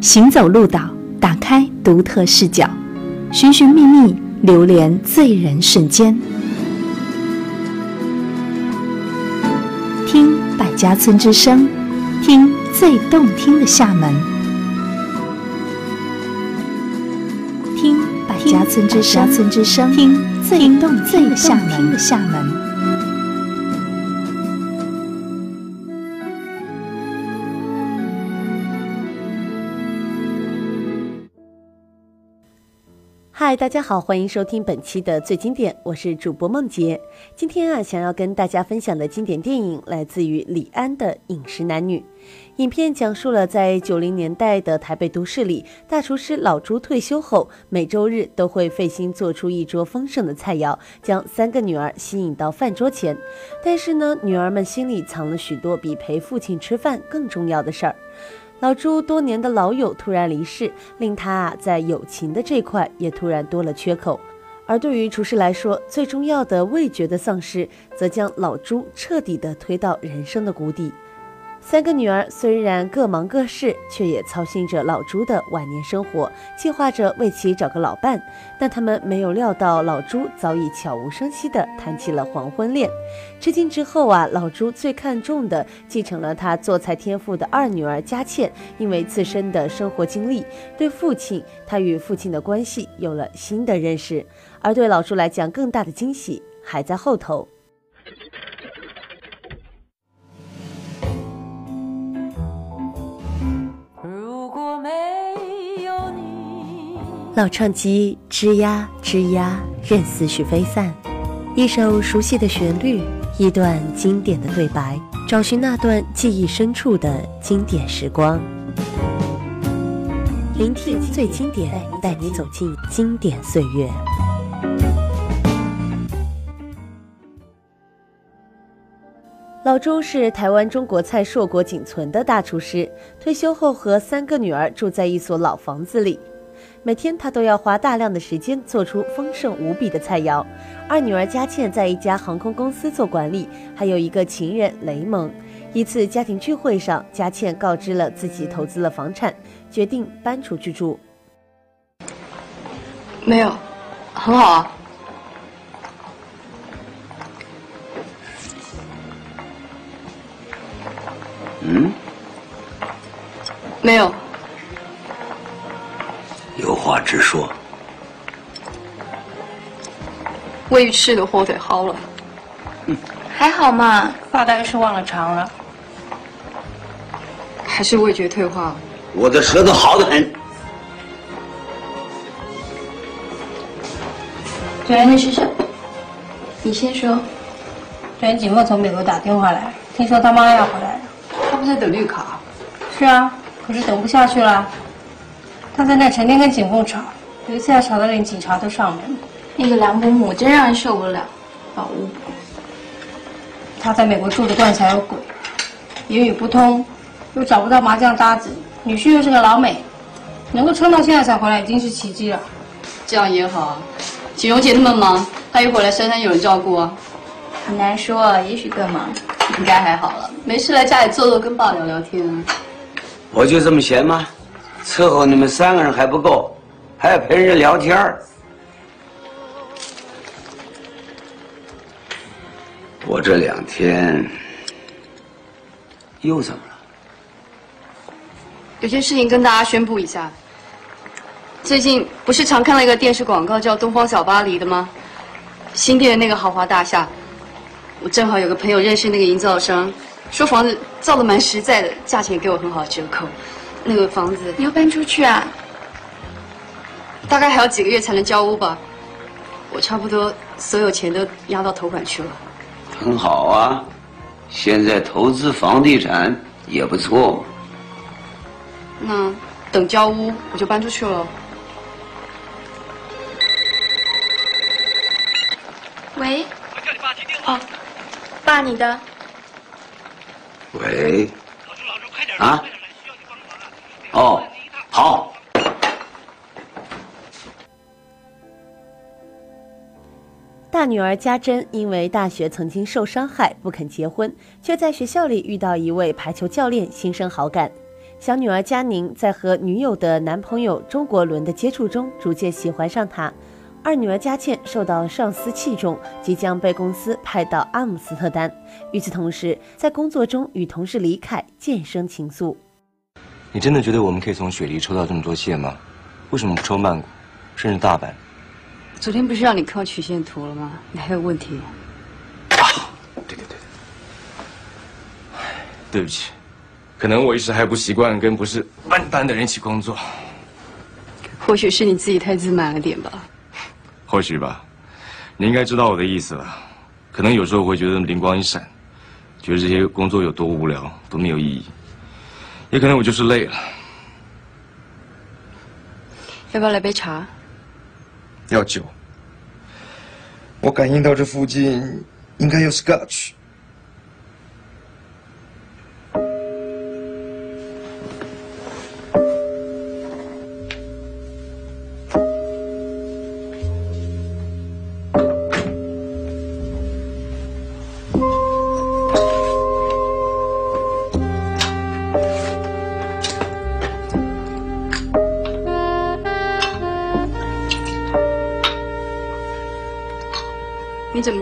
行走鹿岛，打开独特视角，寻寻觅觅，流连醉人瞬间。听百家村之声，听最动听的厦门。听百家村之声，听最动听的厦门。嗨，大家好，欢迎收听本期的最经典，我是主播梦洁。今天啊，想要跟大家分享的经典电影来自于李安的《饮食男女》。影片讲述了在九零年代的台北都市里，大厨师老朱退休后，每周日都会费心做出一桌丰盛的菜肴，将三个女儿吸引到饭桌前。但是呢，女儿们心里藏了许多比陪父亲吃饭更重要的事儿。老朱多年的老友突然离世，令他啊在友情的这块也突然多了缺口。而对于厨师来说，最重要的味觉的丧失，则将老朱彻底的推到人生的谷底。三个女儿虽然各忙各事，却也操心着老朱的晚年生活，计划着为其找个老伴。但他们没有料到，老朱早已悄无声息地谈起了黄昏恋。至今之后啊，老朱最看重的继承了他做菜天赋的二女儿佳倩，因为自身的生活经历，对父亲，他与父亲的关系有了新的认识。而对老朱来讲，更大的惊喜还在后头。老唱机吱呀吱呀，任思绪飞散。一首熟悉的旋律，一段经典的对白，找寻那段记忆深处的经典时光。聆听最经典，带你走进经典岁月。老朱是台湾中国菜硕果仅存的大厨师，退休后和三个女儿住在一所老房子里。每天他都要花大量的时间做出丰盛无比的菜肴。二女儿佳倩在一家航空公司做管理，还有一个情人雷蒙。一次家庭聚会上，佳倩告知了自己投资了房产，决定搬出去住。没有，很好啊。嗯？没有。有话直说。胃鱼吃的火腿好了，嗯还好嘛，大概是忘了尝了，还是味觉退化了？我的舌头好得很。昨天的事是，你先说。昨天景墨从美国打电话来，听说他妈要回来了。他不在等绿卡？是啊，可是等不下去了。他在那成天跟警凤吵，有一次还吵得连警察都上门。那个梁伯母真让人受不了，老巫婆。他在美国住的惯才有鬼，言语不通，又找不到麻将搭子，女婿又是个老美，能够撑到现在才回来已经是奇迹了。这样也好，锦荣姐那么忙，她一回来珊珊有人照顾啊。很难说，也许更忙。应该还好了，没事来家里坐坐，跟爸聊聊天。啊我就这么闲吗？伺候你们三个人还不够，还要陪人家聊天儿。我这两天又怎么了？有件事情跟大家宣布一下。最近不是常看了一个电视广告叫《东方小巴黎》的吗？新店的那个豪华大厦，我正好有个朋友认识那个营造商，说房子造的蛮实在的，价钱也给我很好折扣。那个房子你要搬出去啊？大概还要几个月才能交屋吧。我差不多所有钱都压到头款去了。很好啊，现在投资房地产也不错嘛。那等交屋我就搬出去了。喂。我叫你爸接电话。哦，爸，你的。喂。啊。哦，好。大女儿家珍因为大学曾经受伤害，不肯结婚，却在学校里遇到一位排球教练，心生好感。小女儿佳宁在和女友的男朋友周国伦的接触中，逐渐喜欢上他。二女儿佳倩受到上司器重，即将被公司派到阿姆斯特丹。与此同时，在工作中与同事李凯渐生情愫。你真的觉得我们可以从雪梨抽到这么多线吗？为什么不抽曼谷，甚至大阪？昨天不是让你看曲线图了吗？你还有问题？啊，对对对，对不起，可能我一时还不习惯跟不是笨蛋的人一起工作。或许是你自己太自满了点吧。或许吧，你应该知道我的意思了。可能有时候会觉得灵光一闪，觉得这些工作有多无聊，多没有意义。也可能我就是累了。要不要来杯茶？要酒。我感应到这附近应该有 Scotch。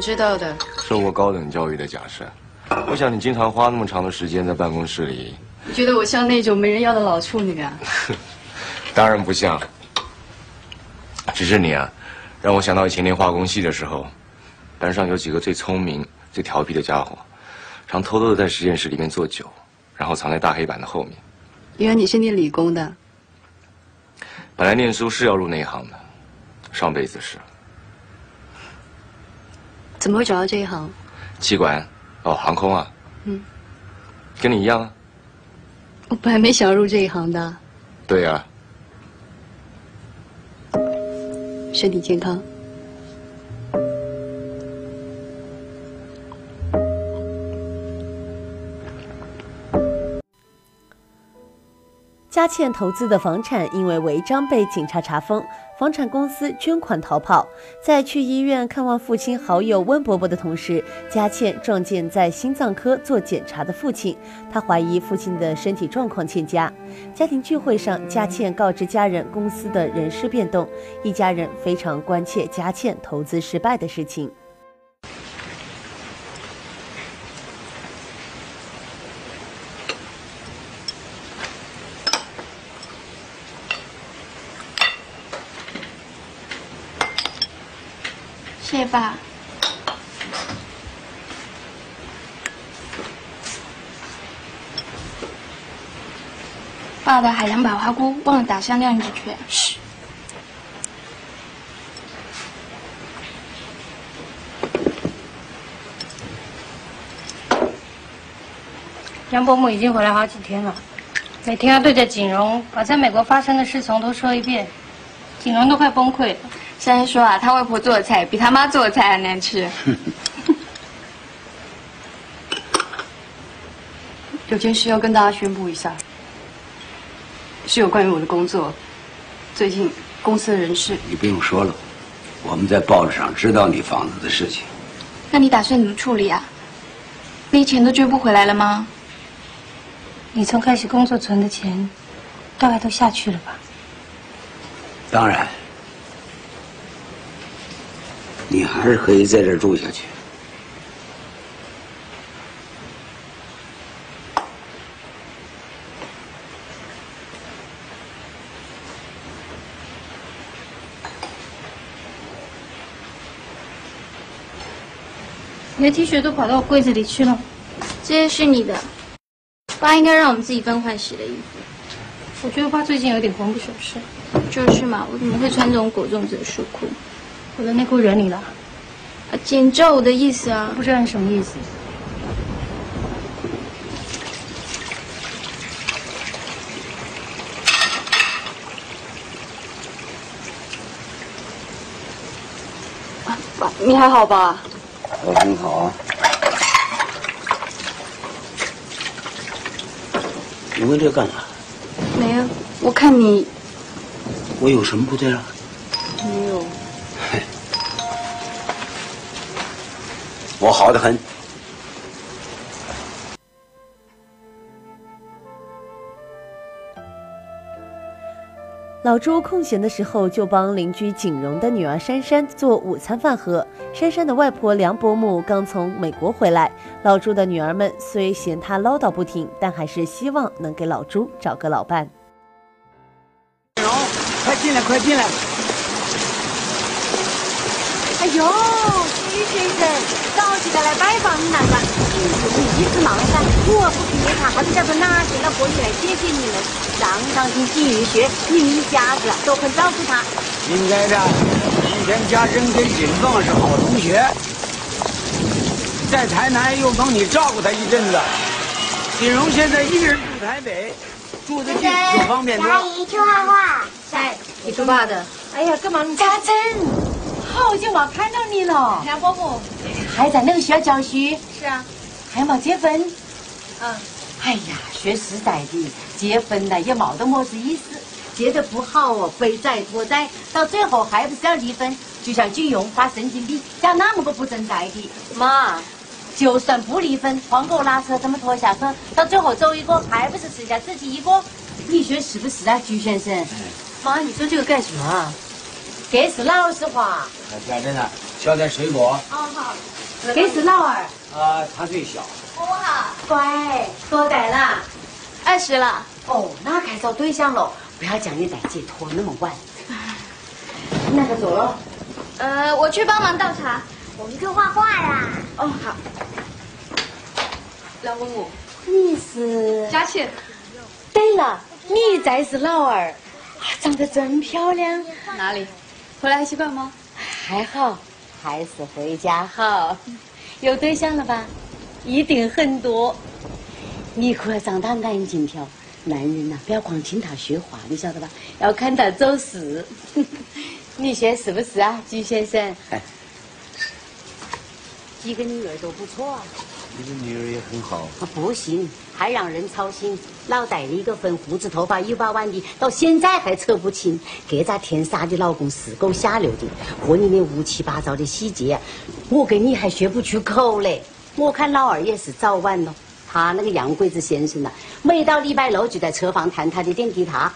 知道的？受过高等教育的假设。我想你经常花那么长的时间在办公室里。你觉得我像那种没人要的老处女啊？当然不像。只是你啊，让我想到以前念化工系的时候，班上有几个最聪明、最调皮的家伙，常偷偷的在实验室里面做酒，然后藏在大黑板的后面。原来你是念理工的。本来念书是要入那一行的，上辈子是。怎么会找到这一行？气管，哦，航空啊。嗯，跟你一样啊。我本来没想入这一行的。对呀。身体健康。佳倩投资的房产因为违章被警察查封，房产公司捐款逃跑。在去医院看望父亲好友温伯伯的同时，佳倩撞见在心脏科做检查的父亲，她怀疑父亲的身体状况欠佳。家庭聚会上，佳倩告知家人公司的人事变动，一家人非常关切佳倩投资失败的事情。爸。爸的海洋百花菇忘了打上晾衣圈。杨伯母已经回来好几天了，每天要对着景荣把在美国发生的事从头说一遍，景荣都快崩溃了。珊珊说啊，他外婆做的菜比他妈做的菜还难吃。有件事要跟大家宣布一下，是有关于我的工作。最近公司的人事，你不用说了，我们在报纸上知道你房子的事情。那你打算怎么处理啊？那些钱都追不回来了吗？你从开始工作存的钱，大概都下去了吧？当然。你还是可以在这儿住下去。你的 T 恤都跑到我柜子里去了，这些是你的。爸应该让我们自己分换洗的衣服。我觉得爸最近有点魂不守舍。就是嘛，我怎么会穿这种裹粽子的束裤？我的内裤惹你了？啊，姐，你知道我的意思啊？不知道你什么意思。爸，你还好吧？我很好啊。你问这干啥？没有，我看你。我有什么不对啊？我好的很。老朱空闲的时候就帮邻居景荣的女儿珊珊做午餐饭盒。珊珊的外婆梁伯母刚从美国回来，老朱的女儿们虽嫌他唠叨不停，但还是希望能给老朱找个老伴。景荣，快进来，快进来！哎呦，徐先生，早记得来拜访你那个，你一直忙噻，我不给他，还是叫做哪些了过去来谢谢你们。上上进体育学，你们一家子都很照顾他。应该的，今天家珍跟锦凤是好同学，在台南又帮你照顾他一阵子。锦荣现在一个人住台北，住的近就方便多。阿姨去画画。哎，你做嘛的？哎呀，干嘛？家珍，好久没看到你了。梁伯母。还在那个学校教书？是啊。还没结婚？嗯。哎呀，说实在的，结婚呢也没得么子意思，结得不好哦，背债拖债，到最后还不是要离婚？就像金庸发神经病，讲那么个不存在的。妈，就算不离婚，黄狗拉车这么拖下去，到最后走一个，还不是剩下自己一个？你说是不是啊，鞠先生？妈，你说这个干什么啊？这是老实话。家珍啊，削点水果。哦好。这是老二。啊，他最小。我好。乖，多大了？二十了。哦，那该找对象了。不要将你大姐拖那么晚。那个走了。呃，我去帮忙倒茶。我们去画画啦。哦，好。老公公，你是佳倩。对了，你才是老二，长得真漂亮。哪里？回来还习惯吗？还好，还是回家好。有对象了吧？一定很多。你可要长大眼睛挑，男人呐、不要光听他说话，你晓得吧？要看他做事。你说是不是啊，金先生？哎，几个女儿都不错啊。你的女儿也很好。不行，还让人操心。老带了一个粉胡子头发一把弯的，到现在还扯不清。这咋天杀的老公是够下流的，和你那乌七八糟的细节，我跟你还说不出口嘞。我看老二也是早晚了，他那个洋鬼子先生呐、每到礼拜六就在车房弹他的电吉他。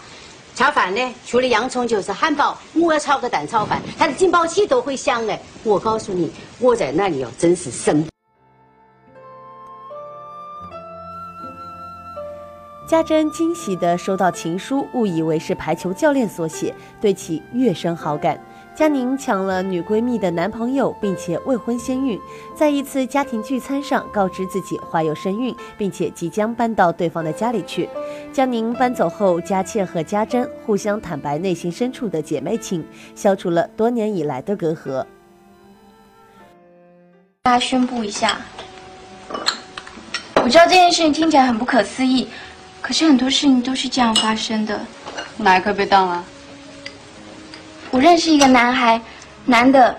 吃饭呢，除了洋葱就是汉堡。我要炒个蛋炒饭，他的警报器都会响哎。我告诉你，我在那里哦，真是神。家珍惊喜地收到情书，误以为是排球教练所写，对其越生好感。佳宁抢了女闺蜜的男朋友，并且未婚先孕，在一次家庭聚餐上告知自己怀有身孕，并且即将搬到对方的家里去。佳宁搬走后，佳倩和家珍互相坦白内心深处的姐妹情，消除了多年以来的隔阂。大家宣布一下，我知道这件事情听起来很不可思议，可是很多事情都是这样发生的。哪一块被当了？我认识一个男孩，男的，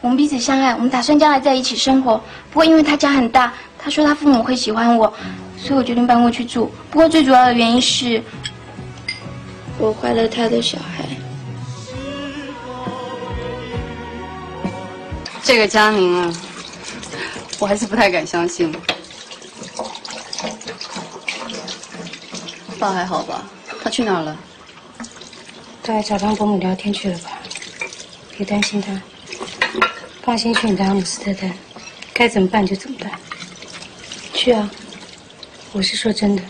我们彼此相爱，我们打算将来在一起生活。不过因为他家很大，他说他父母会喜欢我，所以我决定搬过去住。不过最主要的原因是，我怀了他的小孩。这个佳宁啊，我还是不太敢相信。爸还好吧？他去哪儿了？他来找张伯母聊天去了吧？别担心他，放心去你的阿姆斯特丹，该怎么办就怎么办。去啊，我是说真的。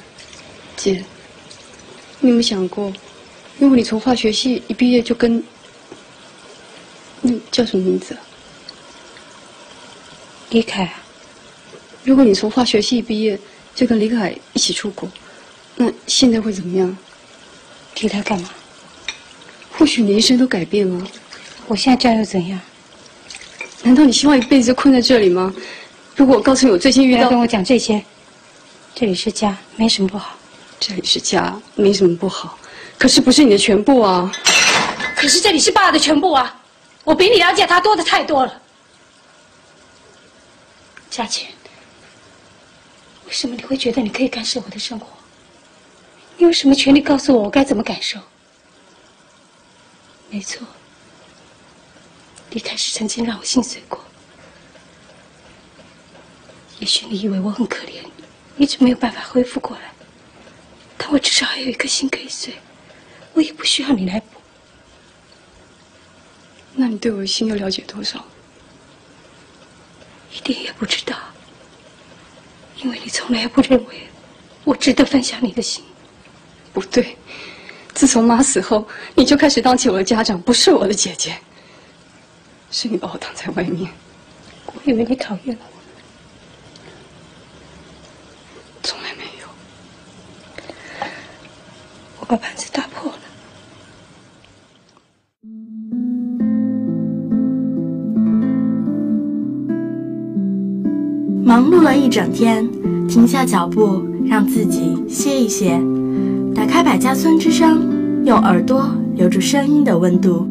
姐，你有没有想过，如果你从化学系一毕业就跟……那叫什么名字？李凯啊，如果你从化学系一毕业就跟李凯一起出国，那现在会怎么样？替他干嘛？或许你一生都改变了。我现在这样又怎样？难道你希望一辈子困在这里吗？如果我告诉你我最近遇到……不要跟我讲这些。这里是家，没什么不好。这里是家，没什么不好，可是不是你的全部啊。可是这里是爸的全部啊！我比你了解他多的太多了。佳倩，为什么你会觉得你可以干涉我的生活？你有什么权利告诉我我该怎么感受？没错，离开时曾经让我心碎过。也许你以为我很可怜，一直没有办法恢复过来，但我至少还有一颗心可以碎。我也不需要你来补。那你对我的心又了解多少？一点也不知道，因为你从来不认为我值得分享你的心。不对，自从妈死后，你就开始当起我的家长，不是我的姐姐。是你把我挡在外面。我以为你讨厌了我，从来没有。我把盘子打破了。忙碌了一整天，停下脚步，让自己歇一歇。开百家村之声，用耳朵留住声音的温度。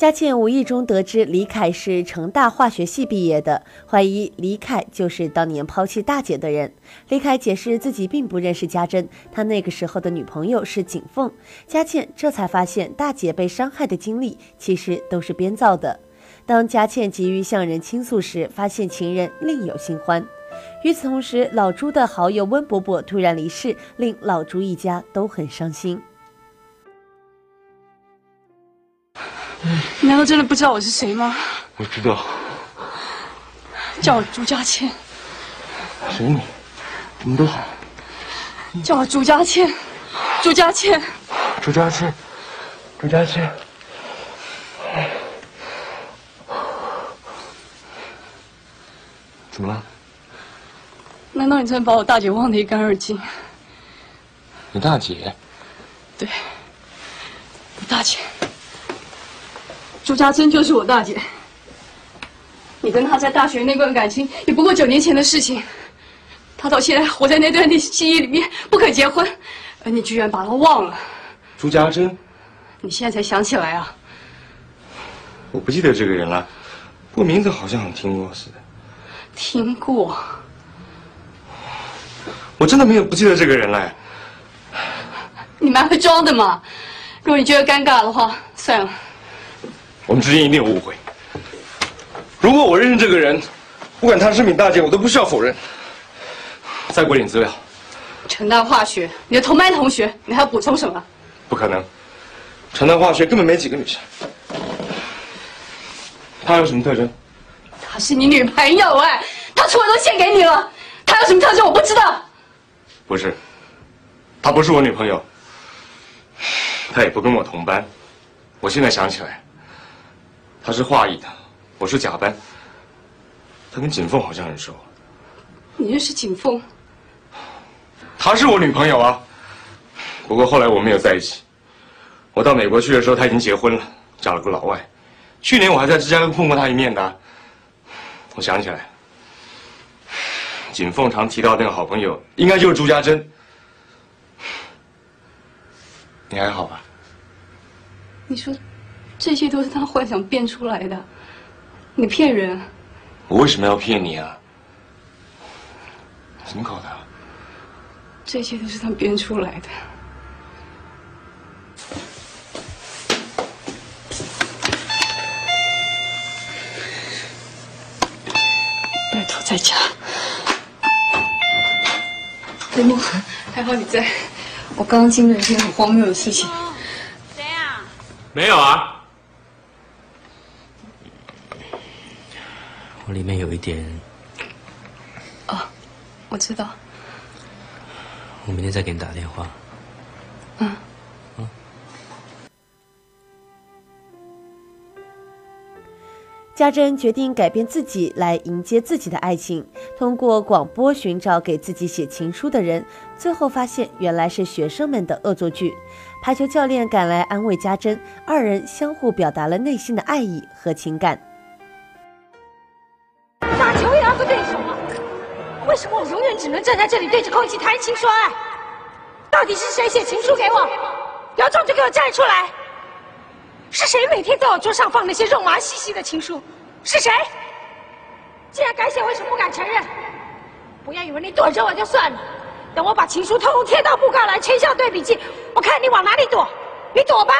佳倩无意中得知李凯是成大化学系毕业的，怀疑李凯就是当年抛弃大姐的人。李凯解释自己并不认识家珍，他那个时候的女朋友是景凤。佳倩这才发现大姐被伤害的经历其实都是编造的。当佳倩急于向人倾诉时，发现情人另有新欢。与此同时，老朱的好友温伯伯突然离世，令老朱一家都很伤心。难道真的不知道我是谁吗？我知道。叫我朱家倩。谁你？我们都好。叫我朱家倩，朱家倩。朱家倩，朱家倩。怎么了？难道你真的把我大姐忘得一干二净？你大姐？对，我大姐。朱家珍就是我大姐。你跟她在大学那段感情也不过九年前的事情，她到现在活在那段历史记忆里面，不肯结婚，而你居然把她忘了。朱家珍，你现在才想起来啊？我不记得这个人了，不过名字好像听过似的。听过？我真的没有不记得这个人了。你蛮会装的嘛！如果你觉得尴尬的话，算了。我们之间一定有误会。如果我认识这个人，不管他是你大姐，我都不需要否认。再给我点资料。成大化学，你的同班同学，你还要补充什么？不可能，成大化学根本没几个女生。她有什么特征？她是你女朋友哎，她出来都献给你了，她有什么特征我不知道。不是，她不是我女朋友，她也不跟我同班。我现在想起来。他是华裔的，我是甲班。他跟锦凤好像很熟。你认识锦凤？她是我女朋友啊。不过后来我们没有在一起。我到美国去的时候，她已经结婚了，嫁了个老外。去年我还在芝加哥碰过她一面的。我想起来，锦凤常提到那个好朋友，应该就是朱家珍。你还好吧？你说。这些都是他幻想编出来的，你骗人！我为什么要骗你啊？怎么搞的？这些都是他编出来的。拜托在家，雷梦，还好你在。我刚刚经历了一件很荒谬的事情。谁啊？没有啊。里面有一点。哦，我知道。我明天再给你打电话。嗯。嗯。家珍决定改变自己来迎接自己的爱情，通过广播寻找给自己写情书的人，最后发现原来是学生们的恶作剧。排球教练赶来安慰家珍，二人相互表达了内心的爱意和情感。打球也要做对手为什么我永远只能站在这里对着空气谈情说爱？到底是谁写情书给我？有种就给我站出来！是谁每天在我桌上放那些肉麻兮兮的情书？是谁？既然敢写，为什么不敢承认？不要以为你躲着我就算了，等我把情书通通贴到布告栏、签校对笔记，我看你往哪里躲！你躲吧！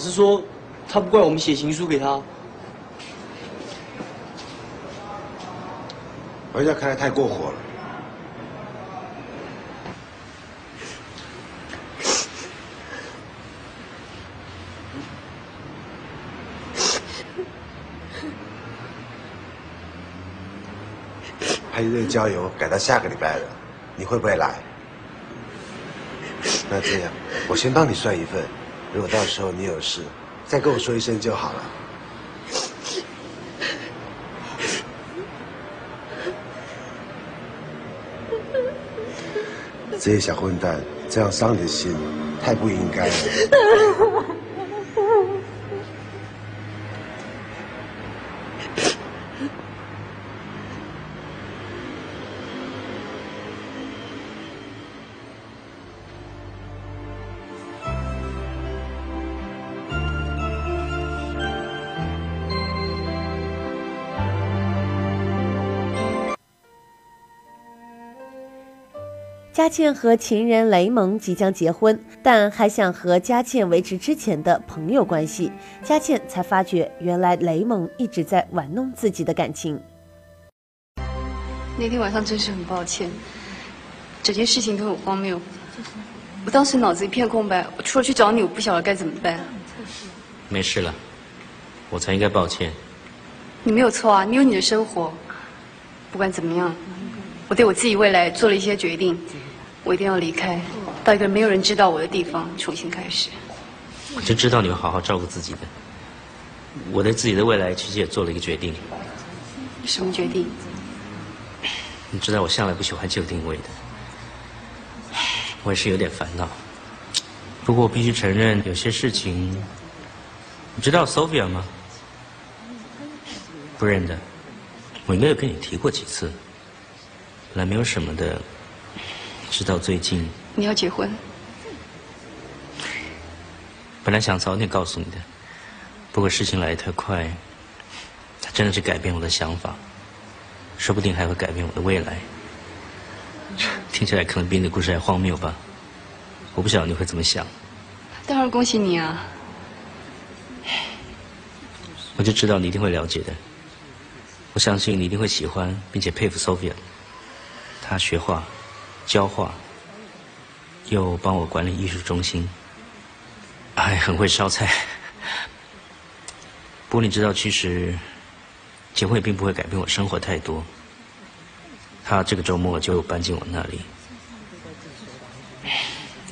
师说，他不怪我们写情书给他。人家看来太过火了。还有这个郊游改到下个礼拜了，你会不会来？那这样，我先帮你算一份，如果到时候你有事，再跟我说一声就好了。这些小混蛋这样伤你的心，太不应该了。佳倩和情人雷蒙即将结婚，但还想和佳倩维持之前的朋友关系。佳倩才发觉，原来雷蒙一直在玩弄自己的感情。那天晚上真是很抱歉，整件事情都很荒谬。我当时脑子一片空白，我除了去找你，我不晓得该怎么办。没事了，我才应该抱歉。你没有错啊，你有你的生活。不管怎么样，我对我自己未来做了一些决定。我一定要离开，到一个没有人知道我的地方重新开始。我就知道你会好好照顾自己的。我对自己的未来其实也做了一个决定。什么决定？你知道我向来不喜欢旧定位的，我也是有点烦恼。不过我必须承认，有些事情，你知道 Sophia 吗？不认得，我应该有跟你提过几次。本来没有什么的。直到最近，你要结婚？本来想早点告诉你的，不过事情来得太快，它真的是改变我的想法，说不定还会改变我的未来。听起来可能比你的故事还荒谬吧？我不晓得你会怎么想。当然恭喜你啊！我就知道你一定会了解的。我相信你一定会喜欢并且佩服 Sophia，她学画。教画，又帮我管理艺术中心，还很会烧菜。不过你知道，其实结婚也并不会改变我生活太多。他这个周末就搬进我那里，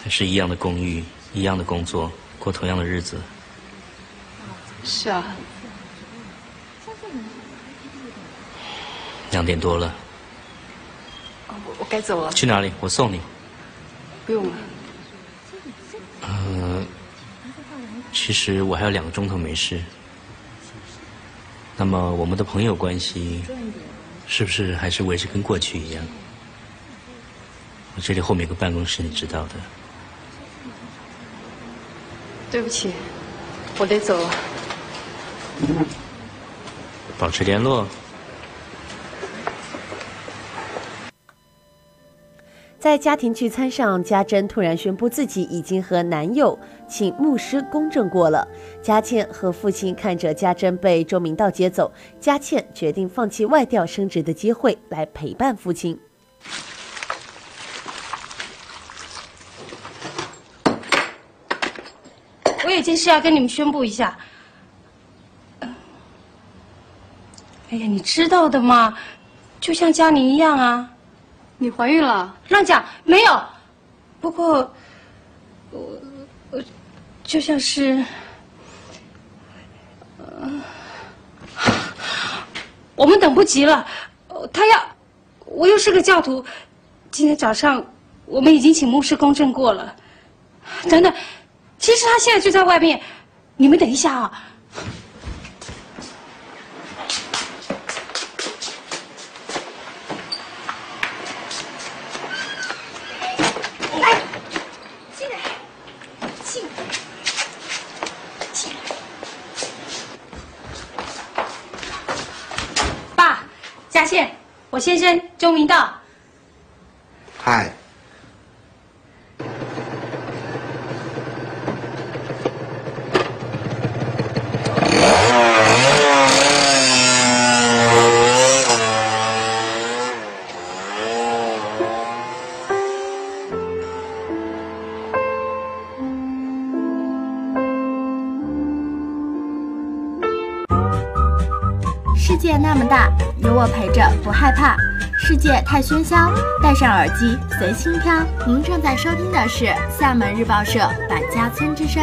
还是一样的公寓，一样的工作，过同样的日子。是啊。两点多了。我该走了。去哪里？我送你。不用了。呃，其实我还有两个钟头没事。那么我们的朋友关系，是不是还是维持跟过去一样？我这里后面有个办公室，你知道的。对不起，我得走了。保持联络。在家庭聚餐上，家珍突然宣布自己已经和男友请牧师公证过了。佳倩和父亲看着家珍被周明道接走，佳倩决定放弃外调升职的机会来陪伴父亲。我有件事要跟你们宣布一下。哎呀，你知道的嘛，就像佳宁一样啊。你怀孕了？乱讲，没有。不过，我我就像是，我们等不及了。他要，我又是个教徒。今天早上我们已经请牧师公证过了。等等，其实他现在就在外面。你们等一下啊。我先生周明道。嗨。世界那么大，有我陪着不害怕。世界太喧嚣，戴上耳机随心飘。您正在收听的是厦门日报社《百家村之声》。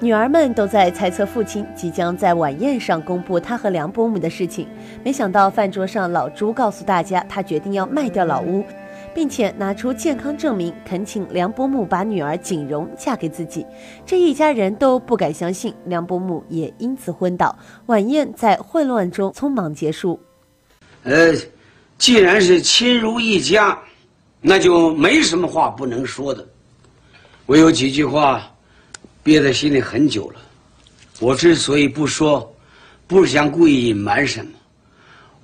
女儿们都在猜测父亲即将在晚宴上公布他和梁伯母的事情，没想到饭桌上老朱告诉大家，他决定要卖掉老屋，并且拿出健康证明，恳请梁伯母把女儿锦荣嫁给自己。这一家人都不敢相信，梁伯母也因此昏倒。晚宴在混乱中匆忙结束。呃，既然是亲如一家，那就没什么话不能说的。我有几句话。憋在心里很久了，我之所以不说，不是想故意隐瞒什么，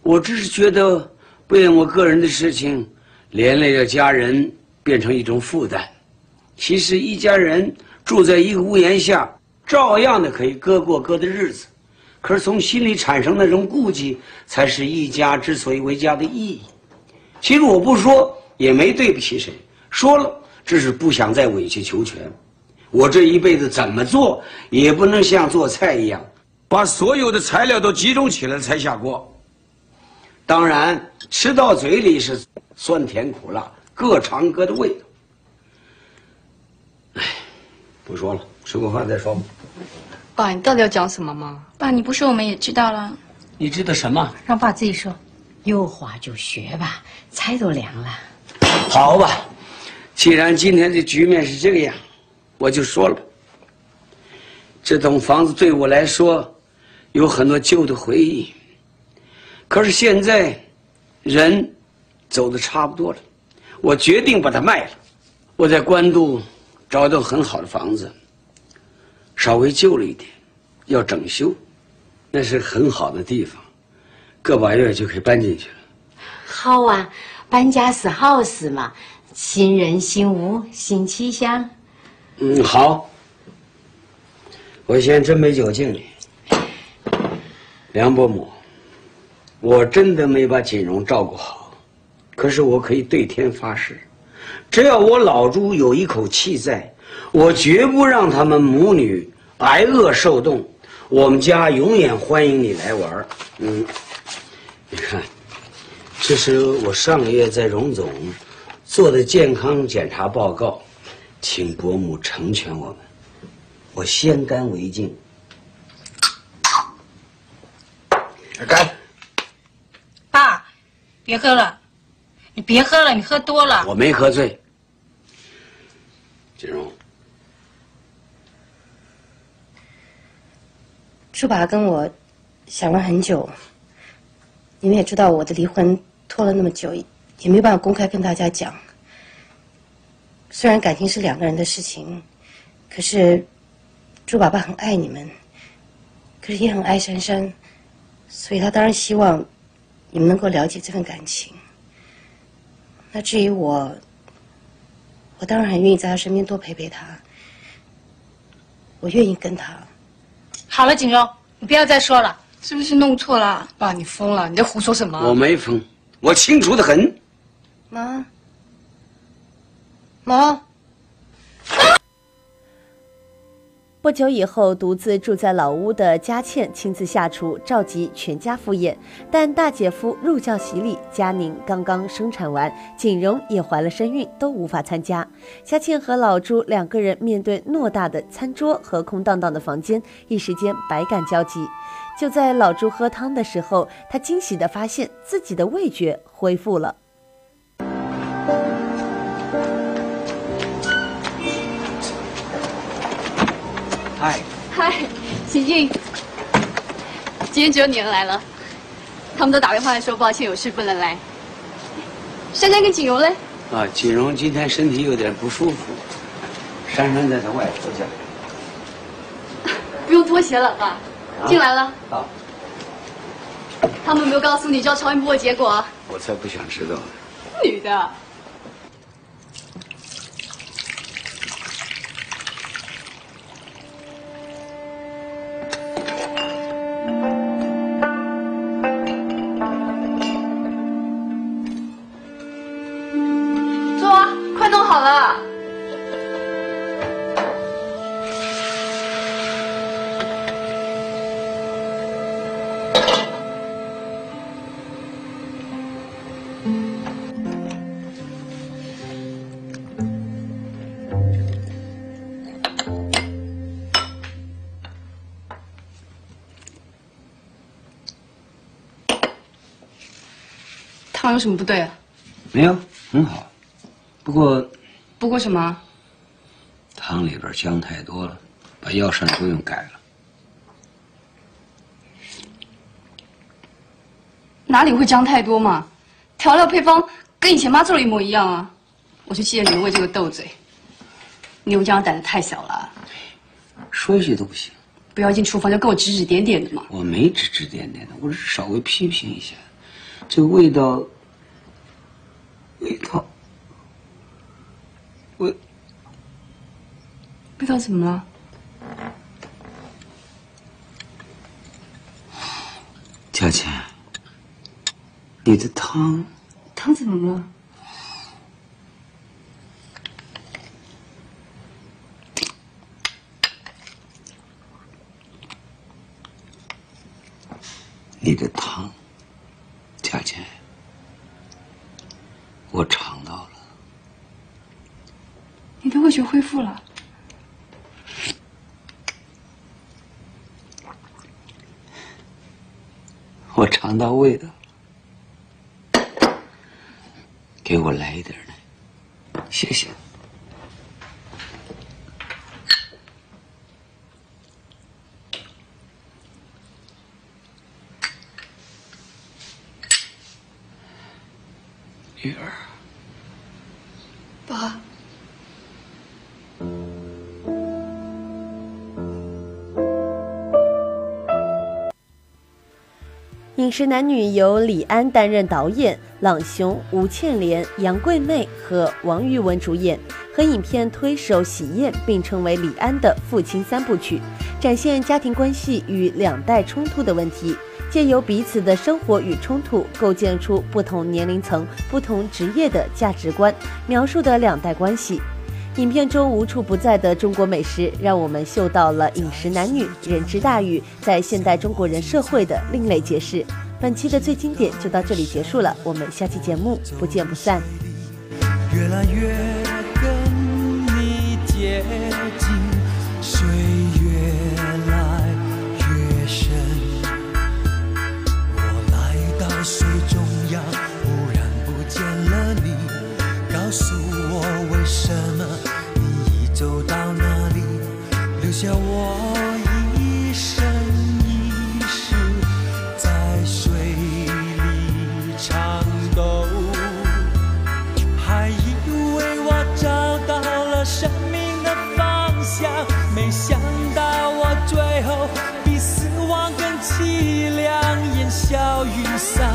我只是觉得不因我个人的事情连累了家人，变成一种负担。其实一家人住在一个屋檐下，照样的可以各过各的日子，可是从心里产生那种顾忌，才是一家之所以为家的意义。其实我不说也没对不起谁，说了只是不想再委曲求全。我这一辈子怎么做也不能像做菜一样，把所有的材料都集中起来才下锅。当然，吃到嘴里是酸甜苦辣，各尝各的味道。哎，不说了，吃过饭再说吧。爸，你到底要讲什么吗？爸，你不说我们也知道了。你知道什么？让爸自己说。有话就学吧，菜都凉了。好吧，既然今天的局面是这个样。我就说了，这栋房子对我来说有很多旧的回忆。可是现在人走的差不多了，我决定把它卖了。我在官渡找到很好的房子，稍微旧了一点，要整修，那是很好的地方，个把月就可以搬进去了。好啊，搬家是好事嘛，新人新屋新气象。嗯，好。我先斟杯酒敬你，梁伯母。我真的没把锦荣照顾好，可是我可以对天发誓，只要我老朱有一口气在，我绝不让他们母女挨饿受冻。我们家永远欢迎你来玩嗯，你看，这是我上个月在荣总做的健康检查报告。请伯母成全我们，我先干为敬。干！爸，别喝了，你别喝了，你喝多了。我没喝醉。锦荣，朱爸跟我想了很久，你们也知道我的离婚拖了那么久，也没办法公开跟大家讲。虽然感情是两个人的事情，可是猪爸爸很爱你们，可是也很爱珊珊，所以他当然希望你们能够了解这份感情。那至于我，我当然很愿意在他身边多陪陪他，我愿意跟他。好了，锦荣，你不要再说了，是不是弄错了？爸，你疯了！你在胡说什么？我没疯，我清楚的很。妈。妈。不久以后，独自住在老屋的佳倩亲自下厨，召集全家赴宴。但大姐夫入教洗礼，佳宁刚刚生产完，锦荣也怀了身孕，都无法参加。佳倩和老朱两个人面对偌大的餐桌和空荡荡的房间，一时间百感交集。就在老朱喝汤的时候，他惊喜地发现自己的味觉恢复了。秦静，今天只有你能来了。他们都打电话来说抱歉，有事不能来。珊珊跟锦荣嘞？啊，锦荣今天身体有点不舒服，珊珊在她外婆家。不用脱鞋了，爸，进来了。好。他们没有告诉你知道超音波的结果？我才不想知道呢。女的。汤有什么不对啊？没有，很好。不过不过什么？汤里边姜太多了，把药膳作用改了。哪里会姜太多嘛？调料配方跟以前妈做的一模一样啊！我就记得你们为这个斗嘴。牛江胆子太小了，说一句都不行。不要进厨房就给我指指点点的嘛。我没指指点点的，我是稍微批评一下，这个味道，味道，味，味道怎么了？佳倩，你的汤，汤怎么了？你的汤，佳倩，我尝到了。你的味觉恢复了。我尝到味道，给我来一点来，谢谢。饮食男女由李安担任导演，朗雄、吴倩莲、杨贵媚和王玉雯主演，和影片推手喜宴并称为李安的父亲三部曲，展现家庭关系与两代冲突的问题，借由彼此的生活与冲突，构建出不同年龄层、不同职业的价值观，描述的两代关系。影片中无处不在的中国美食，让我们嗅到了饮食男女、人之大欲在现代中国人社会的另类解释。本期的最经典就到这里结束了，我们下期节目不见不散。越来越跟你接近，消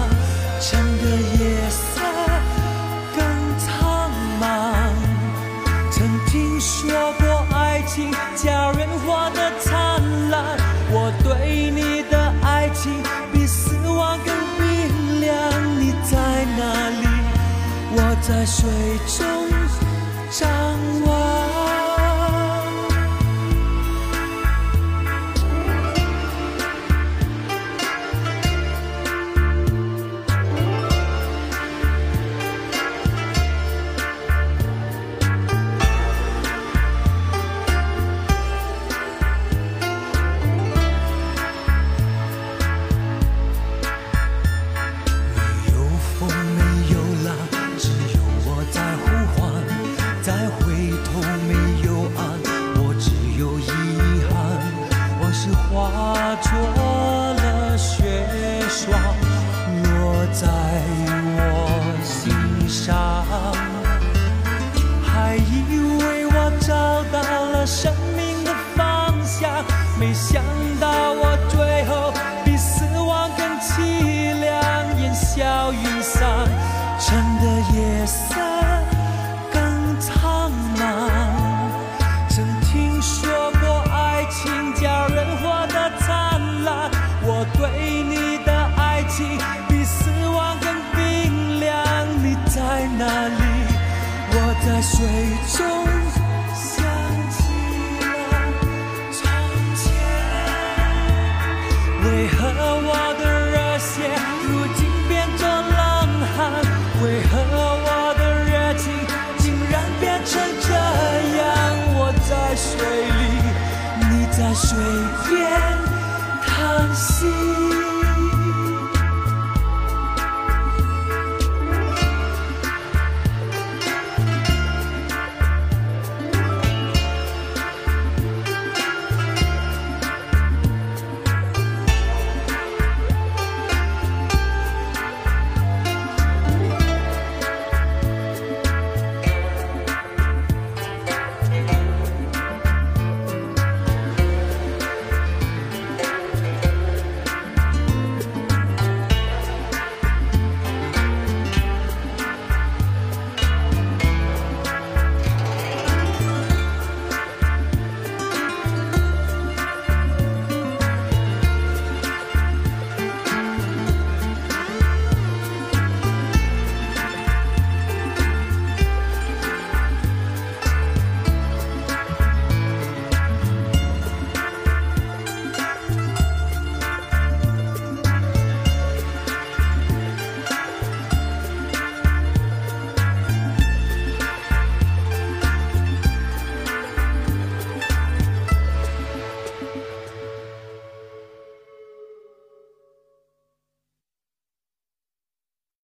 化